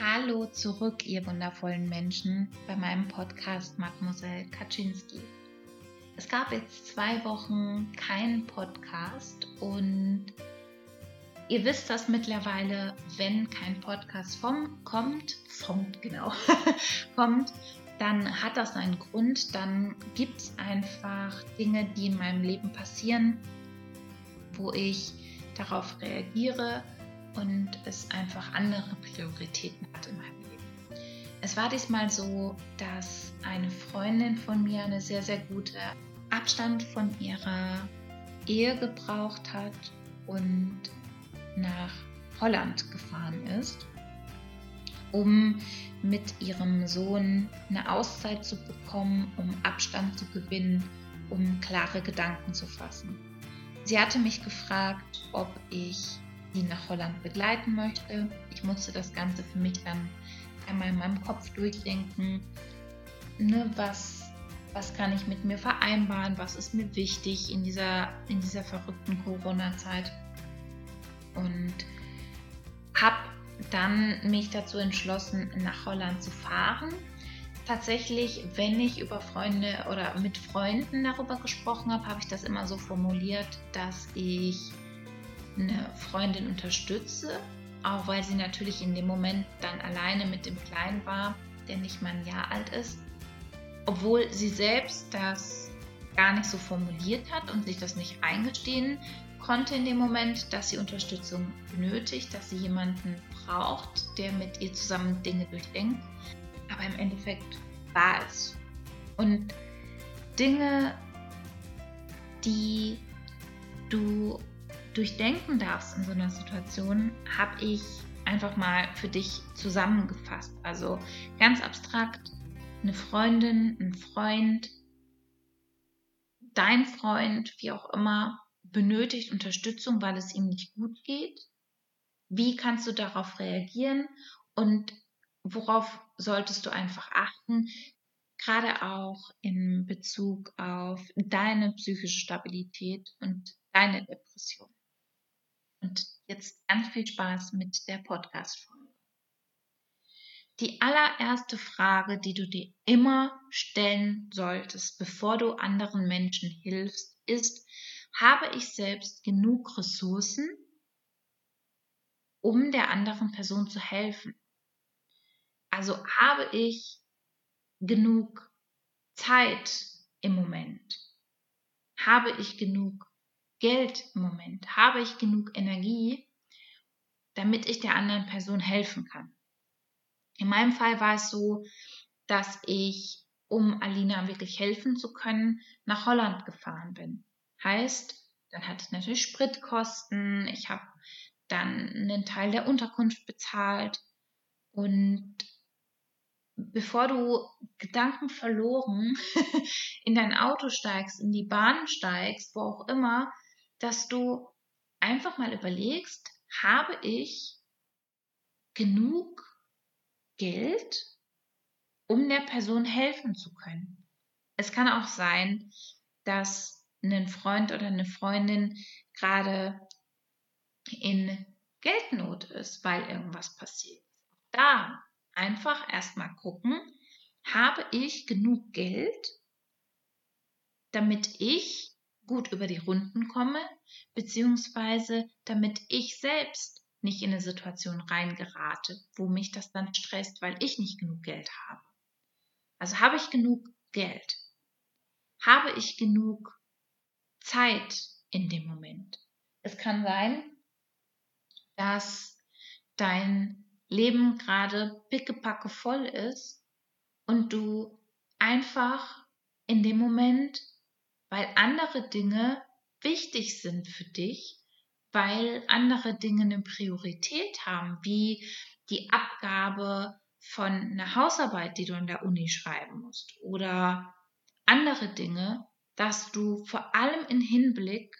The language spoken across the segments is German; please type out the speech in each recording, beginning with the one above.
Hallo zurück, ihr wundervollen Menschen, bei meinem Podcast Mademoiselle Kaczynski. Es gab jetzt zwei Wochen keinen Podcast und ihr wisst das mittlerweile, wenn kein Podcast vom kommt, vom genau, kommt, dann hat das einen Grund, dann gibt es einfach Dinge, die in meinem Leben passieren, wo ich darauf reagiere und es einfach andere Prioritäten hat in meinem Leben. Es war diesmal so, dass eine Freundin von mir eine sehr, sehr gute Abstand von ihrer Ehe gebraucht hat und nach Holland gefahren ist, um mit ihrem Sohn eine Auszeit zu bekommen, um Abstand zu gewinnen, um klare Gedanken zu fassen. Sie hatte mich gefragt, ob ich sie nach Holland begleiten möchte. Ich musste das Ganze für mich dann einmal in meinem Kopf durchdenken. Ne, was, was kann ich mit mir vereinbaren? Was ist mir wichtig in dieser, in dieser verrückten Corona-Zeit? Und habe dann mich dazu entschlossen, nach Holland zu fahren. Tatsächlich, wenn ich über Freunde oder mit Freunden darüber gesprochen habe, habe ich das immer so formuliert, dass ich eine Freundin unterstütze, auch weil sie natürlich in dem Moment dann alleine mit dem Kleinen war, der nicht mal ein Jahr alt ist, obwohl sie selbst das gar nicht so formuliert hat und sich das nicht eingestehen konnte in dem Moment, dass sie Unterstützung benötigt, dass sie jemanden braucht, der mit ihr zusammen Dinge durchdenkt. Aber im Endeffekt war es. Und Dinge, die du durchdenken darfst in so einer Situation, habe ich einfach mal für dich zusammengefasst. Also ganz abstrakt, eine Freundin, ein Freund, dein Freund, wie auch immer, benötigt Unterstützung, weil es ihm nicht gut geht. Wie kannst du darauf reagieren und worauf solltest du einfach achten, gerade auch in Bezug auf deine psychische Stabilität und deine Depression. Und jetzt ganz viel Spaß mit der Podcast-Folge. Die allererste Frage, die du dir immer stellen solltest, bevor du anderen Menschen hilfst, ist, habe ich selbst genug Ressourcen, um der anderen Person zu helfen? Also habe ich genug Zeit im Moment? Habe ich genug Geld im Moment? Habe ich genug Energie, damit ich der anderen Person helfen kann? In meinem Fall war es so, dass ich, um Alina wirklich helfen zu können, nach Holland gefahren bin. Heißt, dann hatte ich natürlich Spritkosten, ich habe dann einen Teil der Unterkunft bezahlt und bevor du Gedanken verloren in dein Auto steigst, in die Bahn steigst, wo auch immer, dass du einfach mal überlegst, habe ich genug Geld, um der Person helfen zu können. Es kann auch sein, dass ein Freund oder eine Freundin gerade in Geldnot ist, weil irgendwas passiert. Da einfach erstmal gucken, habe ich genug Geld, damit ich gut über die Runden komme, beziehungsweise damit ich selbst nicht in eine Situation reingerate, wo mich das dann stresst, weil ich nicht genug Geld habe. Also habe ich genug Geld? Habe ich genug Zeit in dem Moment? Es kann sein, dass dein Leben gerade pickepacke voll ist und du einfach in dem Moment weil andere Dinge wichtig sind für dich, weil andere Dinge eine Priorität haben, wie die Abgabe von einer Hausarbeit, die du in der Uni schreiben musst oder andere Dinge, dass du vor allem im Hinblick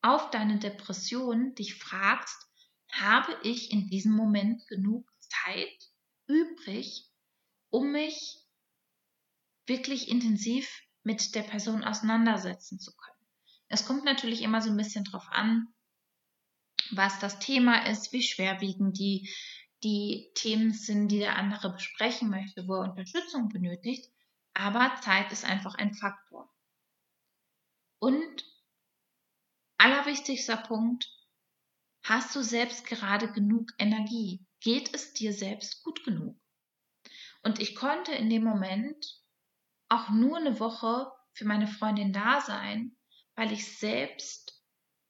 auf deine Depression dich fragst, habe ich in diesem Moment genug Zeit übrig, um mich wirklich intensiv mit der Person auseinandersetzen zu können. Es kommt natürlich immer so ein bisschen drauf an, was das Thema ist, wie schwerwiegend die, die Themen sind, die der andere besprechen möchte, wo er Unterstützung benötigt. Aber Zeit ist einfach ein Faktor. Und allerwichtigster Punkt, hast du selbst gerade genug Energie? Geht es dir selbst gut genug? Und ich konnte in dem Moment auch nur eine Woche für meine Freundin da sein, weil ich selbst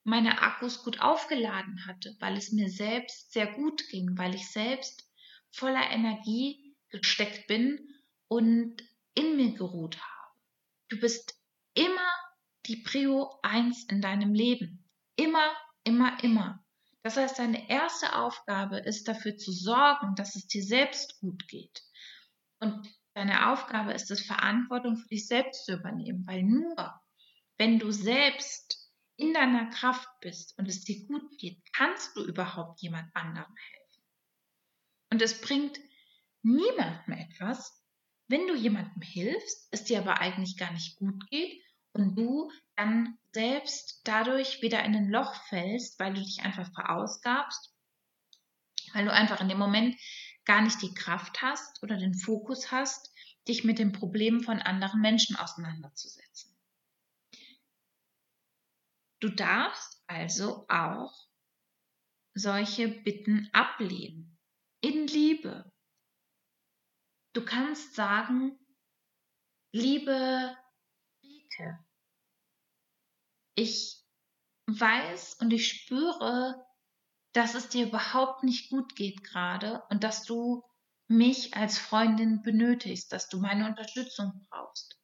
meine Akkus gut aufgeladen hatte, weil es mir selbst sehr gut ging, weil ich selbst voller Energie gesteckt bin und in mir geruht habe. Du bist immer die Prio 1 in deinem Leben. Immer, immer, immer. Das heißt, deine erste Aufgabe ist dafür zu sorgen, dass es dir selbst gut geht. Und deine Aufgabe ist es, Verantwortung für dich selbst zu übernehmen, weil nur wenn du selbst in deiner Kraft bist und es dir gut geht, kannst du überhaupt jemand anderem helfen. Und es bringt niemandem etwas, wenn du jemandem hilfst, es dir aber eigentlich gar nicht gut geht und du dann selbst dadurch wieder in ein Loch fällst, weil du dich einfach verausgabst, weil du einfach in dem Moment gar nicht die Kraft hast oder den Fokus hast, dich mit den Problemen von anderen Menschen auseinanderzusetzen. Du darfst also auch solche Bitten ablehnen. In Liebe. Du kannst sagen, liebe Rike, ich weiß und ich spüre, dass es dir überhaupt nicht gut geht gerade und dass du mich als Freundin benötigst, dass du meine Unterstützung brauchst.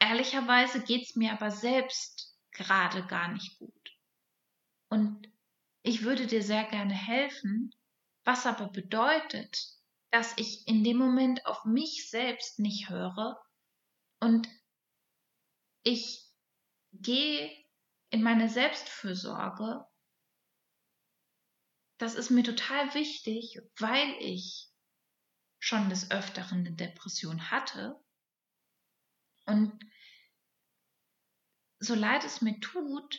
Ehrlicherweise geht es mir aber selbst gerade gar nicht gut. Und ich würde dir sehr gerne helfen, was aber bedeutet, dass ich in dem Moment auf mich selbst nicht höre und ich gehe in meine Selbstfürsorge. Das ist mir total wichtig, weil ich schon des Öfteren eine Depression hatte. Und so leid es mir tut,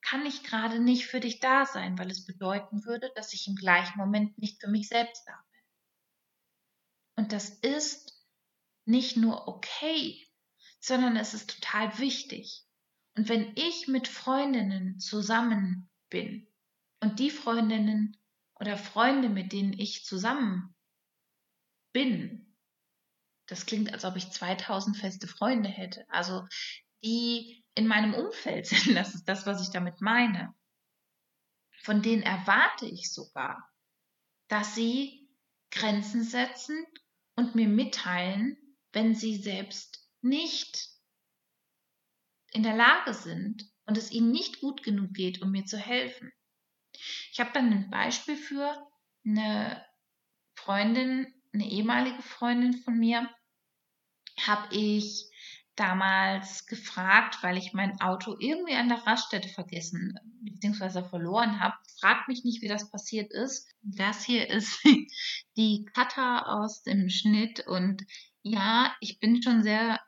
kann ich gerade nicht für dich da sein, weil es bedeuten würde, dass ich im gleichen Moment nicht für mich selbst da bin. Und das ist nicht nur okay, sondern es ist total wichtig. Und wenn ich mit Freundinnen zusammen bin und die Freundinnen oder Freunde, mit denen ich zusammen bin, das klingt, als ob ich 2000 feste Freunde hätte, also die in meinem Umfeld sind, das ist das, was ich damit meine. Von denen erwarte ich sogar, dass sie Grenzen setzen und mir mitteilen, wenn sie selbst nicht in der Lage sind und es ihnen nicht gut genug geht, um mir zu helfen. Ich habe dann ein Beispiel für eine Freundin, eine ehemalige Freundin von mir, habe ich damals gefragt, weil ich mein Auto irgendwie an der Raststätte vergessen bzw. verloren habe. Fragt mich nicht, wie das passiert ist. Das hier ist die Cutter aus dem Schnitt und ja, ich bin schon sehr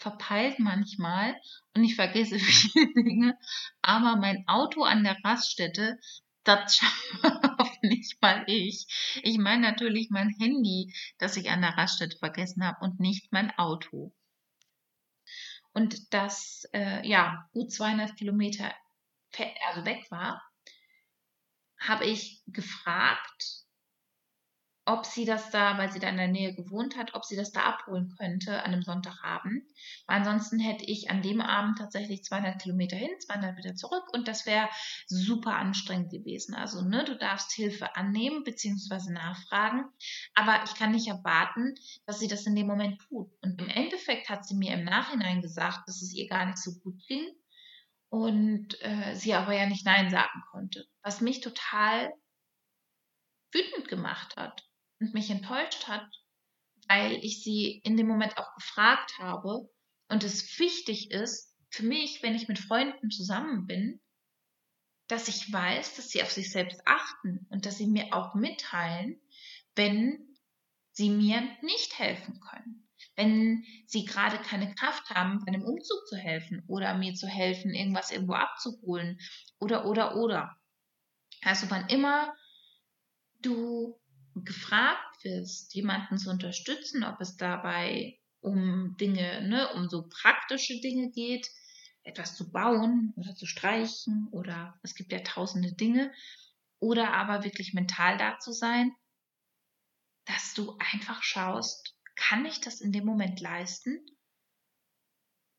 verpeilt manchmal und ich vergesse viele Dinge, aber mein Auto an der Raststätte, das schaffe nicht mal ich. Ich meine natürlich mein Handy, das ich an der Raststätte vergessen habe und nicht mein Auto. Und das, äh, ja, gut 200 Kilometer also weg war, habe ich gefragt, ob sie das da, weil sie da in der Nähe gewohnt hat, ob sie das da abholen könnte an einem Sonntagabend. Weil ansonsten hätte ich an dem Abend tatsächlich 200 Kilometer hin, 200 wieder zurück und das wäre super anstrengend gewesen. Also, ne, du darfst Hilfe annehmen bzw. nachfragen, aber ich kann nicht erwarten, dass sie das in dem Moment tut. Und im Endeffekt hat sie mir im Nachhinein gesagt, dass es ihr gar nicht so gut ging und äh, sie aber ja nicht Nein sagen konnte, was mich total wütend gemacht hat und mich enttäuscht hat, weil ich sie in dem Moment auch gefragt habe und es wichtig ist für mich, wenn ich mit Freunden zusammen bin, dass ich weiß, dass sie auf sich selbst achten und dass sie mir auch mitteilen, wenn sie mir nicht helfen können. Wenn sie gerade keine Kraft haben, bei einem Umzug zu helfen oder mir zu helfen, irgendwas irgendwo abzuholen oder, oder, oder. Also wann immer du gefragt wirst, jemanden zu unterstützen, ob es dabei um Dinge, ne, um so praktische Dinge geht, etwas zu bauen oder zu streichen oder es gibt ja tausende Dinge, oder aber wirklich mental da zu sein, dass du einfach schaust, kann ich das in dem Moment leisten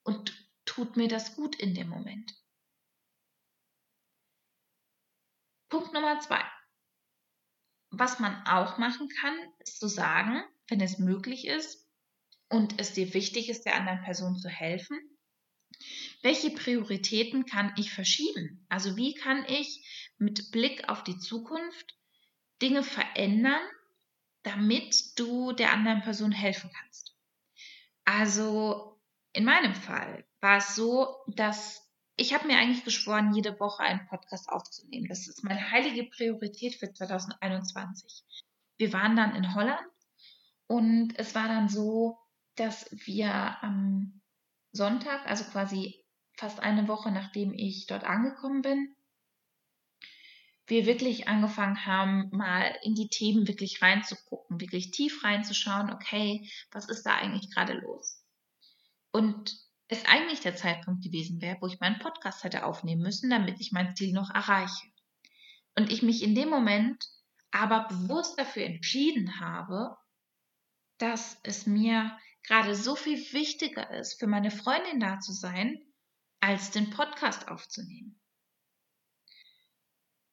und tut mir das gut in dem Moment. Punkt Nummer zwei. Was man auch machen kann, ist zu sagen, wenn es möglich ist und es dir wichtig ist, der anderen Person zu helfen, welche Prioritäten kann ich verschieben? Also wie kann ich mit Blick auf die Zukunft Dinge verändern, damit du der anderen Person helfen kannst? Also in meinem Fall war es so, dass ich habe mir eigentlich geschworen, jede Woche einen Podcast aufzunehmen. Das ist meine heilige Priorität für 2021. Wir waren dann in Holland und es war dann so, dass wir am Sonntag, also quasi fast eine Woche nachdem ich dort angekommen bin, wir wirklich angefangen haben, mal in die Themen wirklich reinzugucken, wirklich tief reinzuschauen, okay, was ist da eigentlich gerade los? Und es eigentlich der Zeitpunkt gewesen wäre, wo ich meinen Podcast hätte aufnehmen müssen, damit ich mein Ziel noch erreiche. Und ich mich in dem Moment aber bewusst dafür entschieden habe, dass es mir gerade so viel wichtiger ist, für meine Freundin da zu sein, als den Podcast aufzunehmen.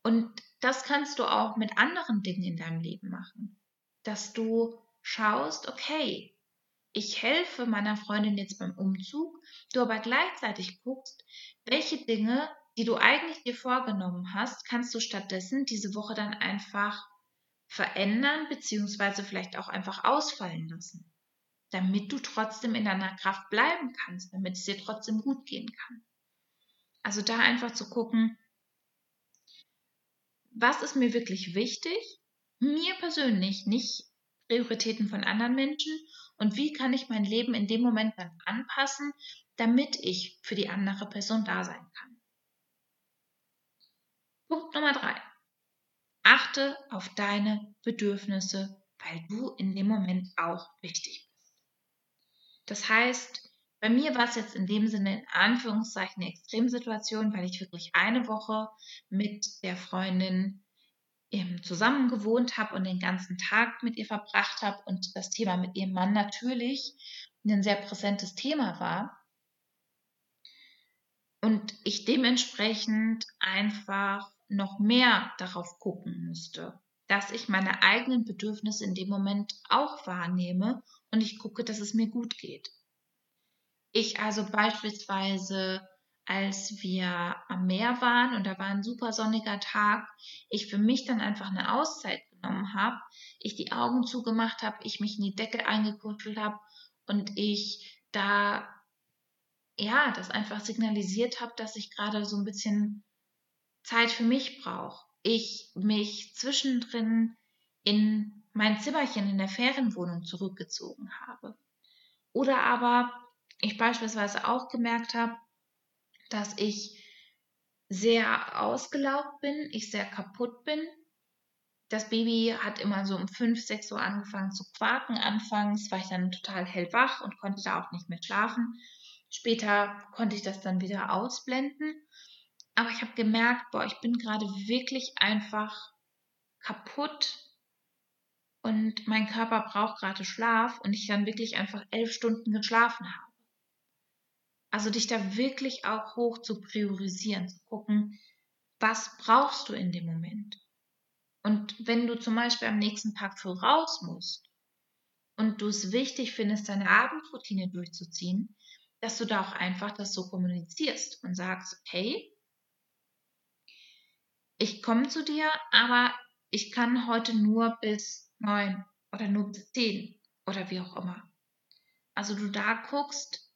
Und das kannst du auch mit anderen Dingen in deinem Leben machen. Dass du schaust, okay, ich helfe meiner Freundin jetzt beim Umzug, du aber gleichzeitig guckst, welche Dinge, die du eigentlich dir vorgenommen hast, kannst du stattdessen diese Woche dann einfach verändern, beziehungsweise vielleicht auch einfach ausfallen lassen, damit du trotzdem in deiner Kraft bleiben kannst, damit es dir trotzdem gut gehen kann. Also da einfach zu gucken, was ist mir wirklich wichtig? Mir persönlich, nicht Prioritäten von anderen Menschen und wie kann ich mein Leben in dem Moment dann anpassen, damit ich für die andere Person da sein kann. Punkt Nummer drei. Achte auf deine Bedürfnisse, weil du in dem Moment auch wichtig bist. Das heißt, bei mir war es jetzt in dem Sinne in Anführungszeichen eine Extremsituation, weil ich wirklich eine Woche mit der Freundin zusammen gewohnt habe und den ganzen Tag mit ihr verbracht habe und das Thema mit ihrem Mann natürlich ein sehr präsentes Thema war. Und ich dementsprechend einfach noch mehr darauf gucken musste, dass ich meine eigenen Bedürfnisse in dem Moment auch wahrnehme und ich gucke, dass es mir gut geht. Ich also beispielsweise als wir am Meer waren und da war ein super sonniger Tag, ich für mich dann einfach eine Auszeit genommen habe, ich die Augen zugemacht habe, ich mich in die Decke eingekuschelt habe und ich da ja, das einfach signalisiert habe, dass ich gerade so ein bisschen Zeit für mich brauche. Ich mich zwischendrin in mein Zimmerchen in der Ferienwohnung zurückgezogen habe. Oder aber ich beispielsweise auch gemerkt habe, dass ich sehr ausgelaugt bin, ich sehr kaputt bin. Das Baby hat immer so um 5, 6 Uhr angefangen zu quaken. Anfangs war ich dann total hellwach und konnte da auch nicht mehr schlafen. Später konnte ich das dann wieder ausblenden. Aber ich habe gemerkt, boah, ich bin gerade wirklich einfach kaputt und mein Körper braucht gerade Schlaf und ich dann wirklich einfach elf Stunden geschlafen habe. Also dich da wirklich auch hoch zu priorisieren, zu gucken, was brauchst du in dem Moment? Und wenn du zum Beispiel am nächsten Tag früh raus musst und du es wichtig findest, deine Abendroutine durchzuziehen, dass du da auch einfach das so kommunizierst und sagst, hey, ich komme zu dir, aber ich kann heute nur bis neun oder nur bis zehn oder wie auch immer. Also du da guckst,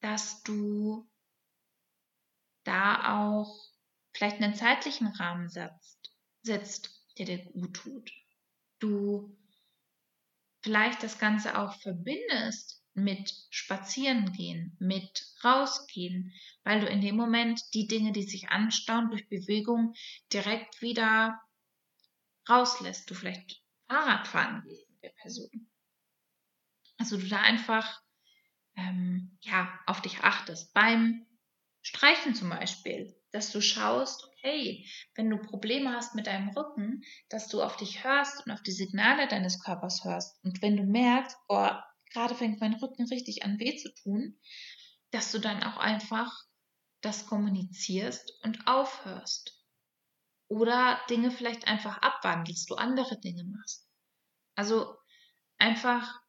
dass du da auch vielleicht einen zeitlichen Rahmen setzt, setzt, der dir gut tut. Du vielleicht das Ganze auch verbindest mit Spazierengehen, mit Rausgehen, weil du in dem Moment die Dinge, die sich anstauen durch Bewegung, direkt wieder rauslässt, du vielleicht Fahrrad fahren gehst mit der Person. Also du da einfach ähm, ja, auf dich achtest. Beim Streichen zum Beispiel, dass du schaust, okay, wenn du Probleme hast mit deinem Rücken, dass du auf dich hörst und auf die Signale deines Körpers hörst. Und wenn du merkst, oh, gerade fängt mein Rücken richtig an weh zu tun, dass du dann auch einfach das kommunizierst und aufhörst. Oder Dinge vielleicht einfach abwandelst, du andere Dinge machst. Also einfach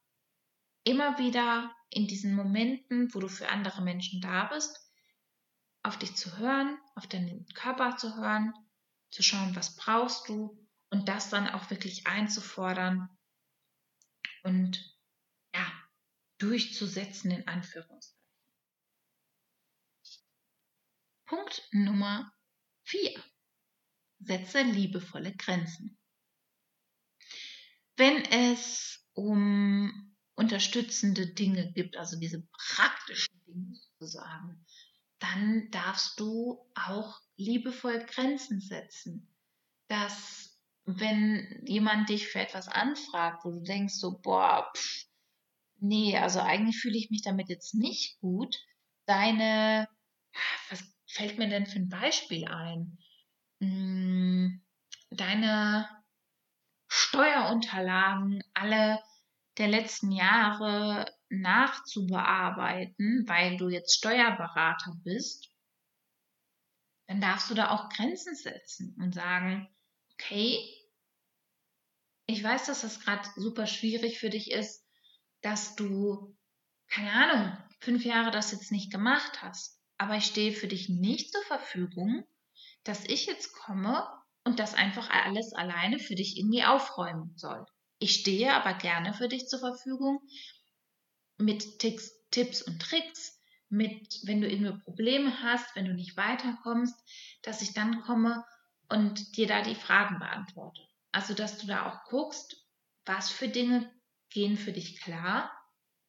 immer wieder in diesen Momenten, wo du für andere Menschen da bist, auf dich zu hören, auf deinen Körper zu hören, zu schauen, was brauchst du und das dann auch wirklich einzufordern und ja, durchzusetzen in Anführungszeichen. Punkt Nummer 4. Setze liebevolle Grenzen. Wenn es um unterstützende Dinge gibt, also diese praktischen Dinge sozusagen, dann darfst du auch liebevoll Grenzen setzen. Dass wenn jemand dich für etwas anfragt, wo du denkst so, boah, pff, nee, also eigentlich fühle ich mich damit jetzt nicht gut, deine, was fällt mir denn für ein Beispiel ein? Hm, deine Steuerunterlagen alle der letzten Jahre nachzubearbeiten, weil du jetzt Steuerberater bist, dann darfst du da auch Grenzen setzen und sagen, okay, ich weiß, dass das gerade super schwierig für dich ist, dass du, keine Ahnung, fünf Jahre das jetzt nicht gemacht hast, aber ich stehe für dich nicht zur Verfügung, dass ich jetzt komme und das einfach alles alleine für dich irgendwie aufräumen soll. Ich stehe aber gerne für dich zur Verfügung mit Ticks, Tipps und Tricks, mit, wenn du irgendwie Probleme hast, wenn du nicht weiterkommst, dass ich dann komme und dir da die Fragen beantworte. Also, dass du da auch guckst, was für Dinge gehen für dich klar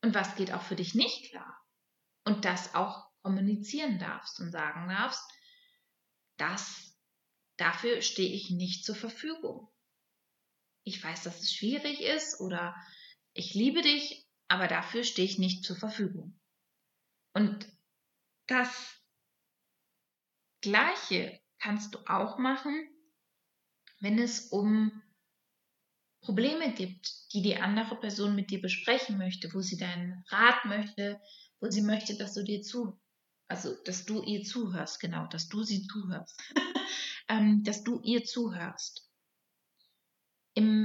und was geht auch für dich nicht klar. Und das auch kommunizieren darfst und sagen darfst, das, dafür stehe ich nicht zur Verfügung ich weiß, dass es schwierig ist oder ich liebe dich, aber dafür stehe ich nicht zur Verfügung. Und das Gleiche kannst du auch machen, wenn es um Probleme gibt, die die andere Person mit dir besprechen möchte, wo sie deinen Rat möchte, wo sie möchte, dass du dir zu, also dass du ihr zuhörst, genau, dass du sie zuhörst, ähm, dass du ihr zuhörst.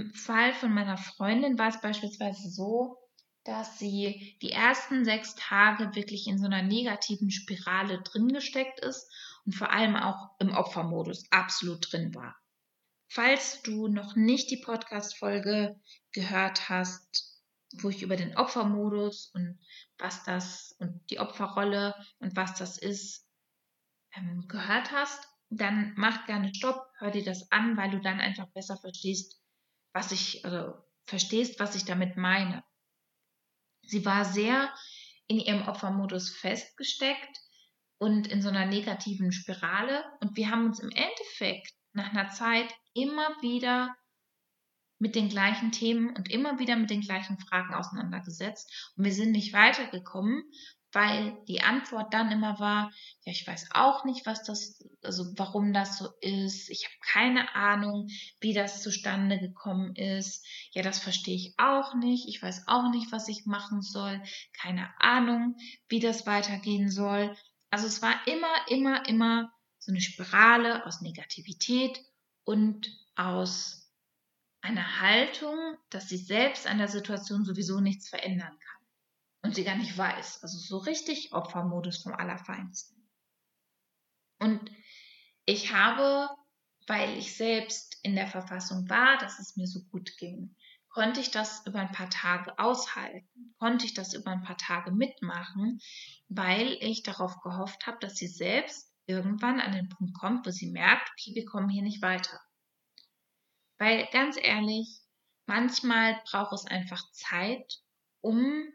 Im Fall von meiner Freundin war es beispielsweise so, dass sie die ersten sechs Tage wirklich in so einer negativen Spirale drin gesteckt ist und vor allem auch im Opfermodus absolut drin war. Falls du noch nicht die Podcast-Folge gehört hast, wo ich über den Opfermodus und was das und die Opferrolle und was das ist, ähm, gehört hast, dann mach gerne Stopp, hör dir das an, weil du dann einfach besser verstehst, was ich, also verstehst, was ich damit meine. Sie war sehr in ihrem Opfermodus festgesteckt und in so einer negativen Spirale. Und wir haben uns im Endeffekt nach einer Zeit immer wieder mit den gleichen Themen und immer wieder mit den gleichen Fragen auseinandergesetzt. Und wir sind nicht weitergekommen, weil die Antwort dann immer war, ja, ich weiß auch nicht, was das, also warum das so ist. Ich habe keine Ahnung, wie das zustande gekommen ist. Ja, das verstehe ich auch nicht. Ich weiß auch nicht, was ich machen soll. Keine Ahnung, wie das weitergehen soll. Also es war immer, immer, immer so eine Spirale aus Negativität und aus einer Haltung, dass sie selbst an der Situation sowieso nichts verändern kann und sie gar nicht weiß. Also so richtig Opfermodus vom Allerfeinsten. Und ich habe, weil ich selbst in der Verfassung war, dass es mir so gut ging, konnte ich das über ein paar Tage aushalten, konnte ich das über ein paar Tage mitmachen, weil ich darauf gehofft habe, dass sie selbst irgendwann an den Punkt kommt, wo sie merkt, okay, wir kommen hier nicht weiter. Weil ganz ehrlich, manchmal braucht es einfach Zeit, um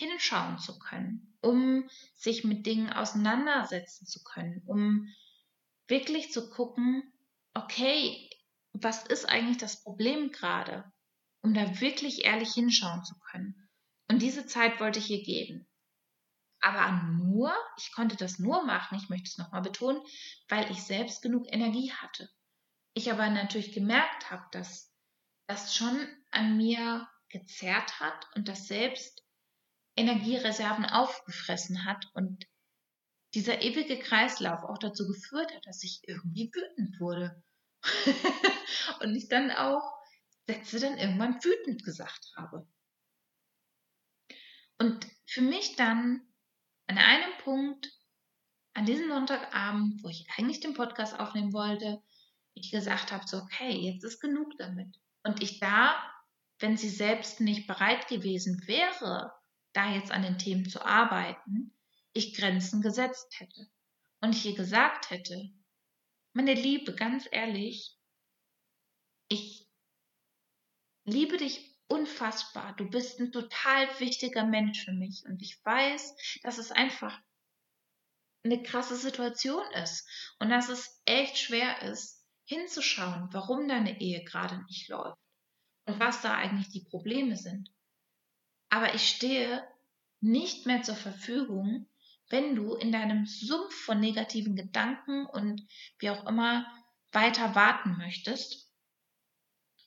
hinschauen zu können, um sich mit Dingen auseinandersetzen zu können, um wirklich zu gucken, okay, was ist eigentlich das Problem gerade, um da wirklich ehrlich hinschauen zu können. Und diese Zeit wollte ich ihr geben. Aber nur, ich konnte das nur machen, ich möchte es nochmal betonen, weil ich selbst genug Energie hatte. Ich aber natürlich gemerkt habe, dass das schon an mir gezerrt hat und das selbst Energiereserven aufgefressen hat und dieser ewige Kreislauf auch dazu geführt hat, dass ich irgendwie wütend wurde. und ich dann auch Sätze dann irgendwann wütend gesagt habe. Und für mich dann an einem Punkt, an diesem Sonntagabend, wo ich eigentlich den Podcast aufnehmen wollte, ich gesagt habe, so, okay, jetzt ist genug damit. Und ich da, wenn sie selbst nicht bereit gewesen wäre, da jetzt an den Themen zu arbeiten, ich Grenzen gesetzt hätte. Und ich ihr gesagt hätte, meine Liebe, ganz ehrlich, ich liebe dich unfassbar. Du bist ein total wichtiger Mensch für mich. Und ich weiß, dass es einfach eine krasse Situation ist. Und dass es echt schwer ist, hinzuschauen, warum deine Ehe gerade nicht läuft. Und was da eigentlich die Probleme sind. Aber ich stehe nicht mehr zur Verfügung, wenn du in deinem Sumpf von negativen Gedanken und wie auch immer weiter warten möchtest,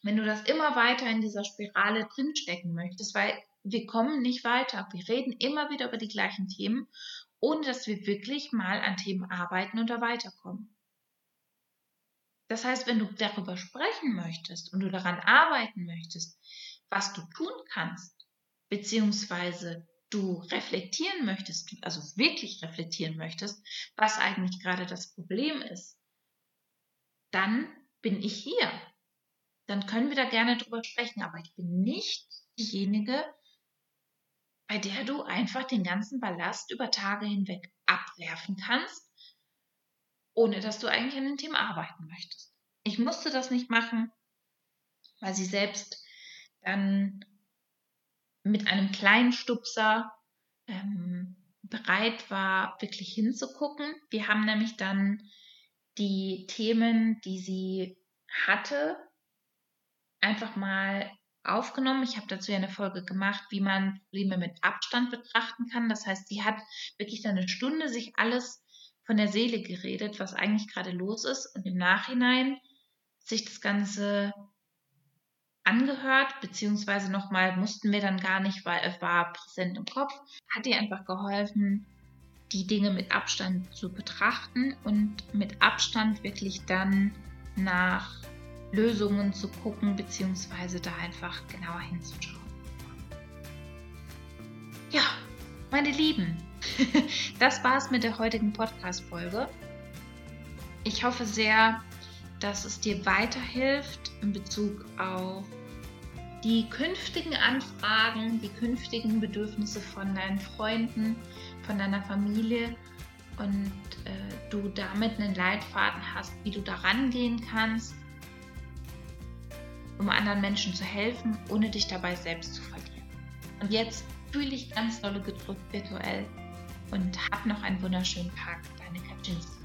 wenn du das immer weiter in dieser Spirale drinstecken möchtest, weil wir kommen nicht weiter. Wir reden immer wieder über die gleichen Themen, ohne dass wir wirklich mal an Themen arbeiten und da weiterkommen. Das heißt, wenn du darüber sprechen möchtest und du daran arbeiten möchtest, was du tun kannst, beziehungsweise du reflektieren möchtest, also wirklich reflektieren möchtest, was eigentlich gerade das Problem ist, dann bin ich hier. Dann können wir da gerne drüber sprechen, aber ich bin nicht diejenige, bei der du einfach den ganzen Ballast über Tage hinweg abwerfen kannst, ohne dass du eigentlich an dem Thema arbeiten möchtest. Ich musste das nicht machen, weil sie selbst dann mit einem kleinen Stupser ähm, bereit war, wirklich hinzugucken. Wir haben nämlich dann die Themen, die sie hatte, einfach mal aufgenommen. Ich habe dazu ja eine Folge gemacht, wie man Probleme mit Abstand betrachten kann. Das heißt, sie hat wirklich dann eine Stunde sich alles von der Seele geredet, was eigentlich gerade los ist und im Nachhinein sich das Ganze angehört, beziehungsweise nochmal mussten wir dann gar nicht, weil es war präsent im Kopf, hat ihr einfach geholfen, die Dinge mit Abstand zu betrachten und mit Abstand wirklich dann nach Lösungen zu gucken, beziehungsweise da einfach genauer hinzuschauen. Ja, meine Lieben, das war's mit der heutigen Podcast-Folge. Ich hoffe sehr, dass es dir weiterhilft in Bezug auf die künftigen Anfragen, die künftigen Bedürfnisse von deinen Freunden, von deiner Familie und äh, du damit einen Leitfaden hast, wie du da rangehen kannst, um anderen Menschen zu helfen, ohne dich dabei selbst zu verlieren. Und jetzt fühle ich ganz dolle gedrückt virtuell und hab noch einen wunderschönen Tag. Deine Kaczynski.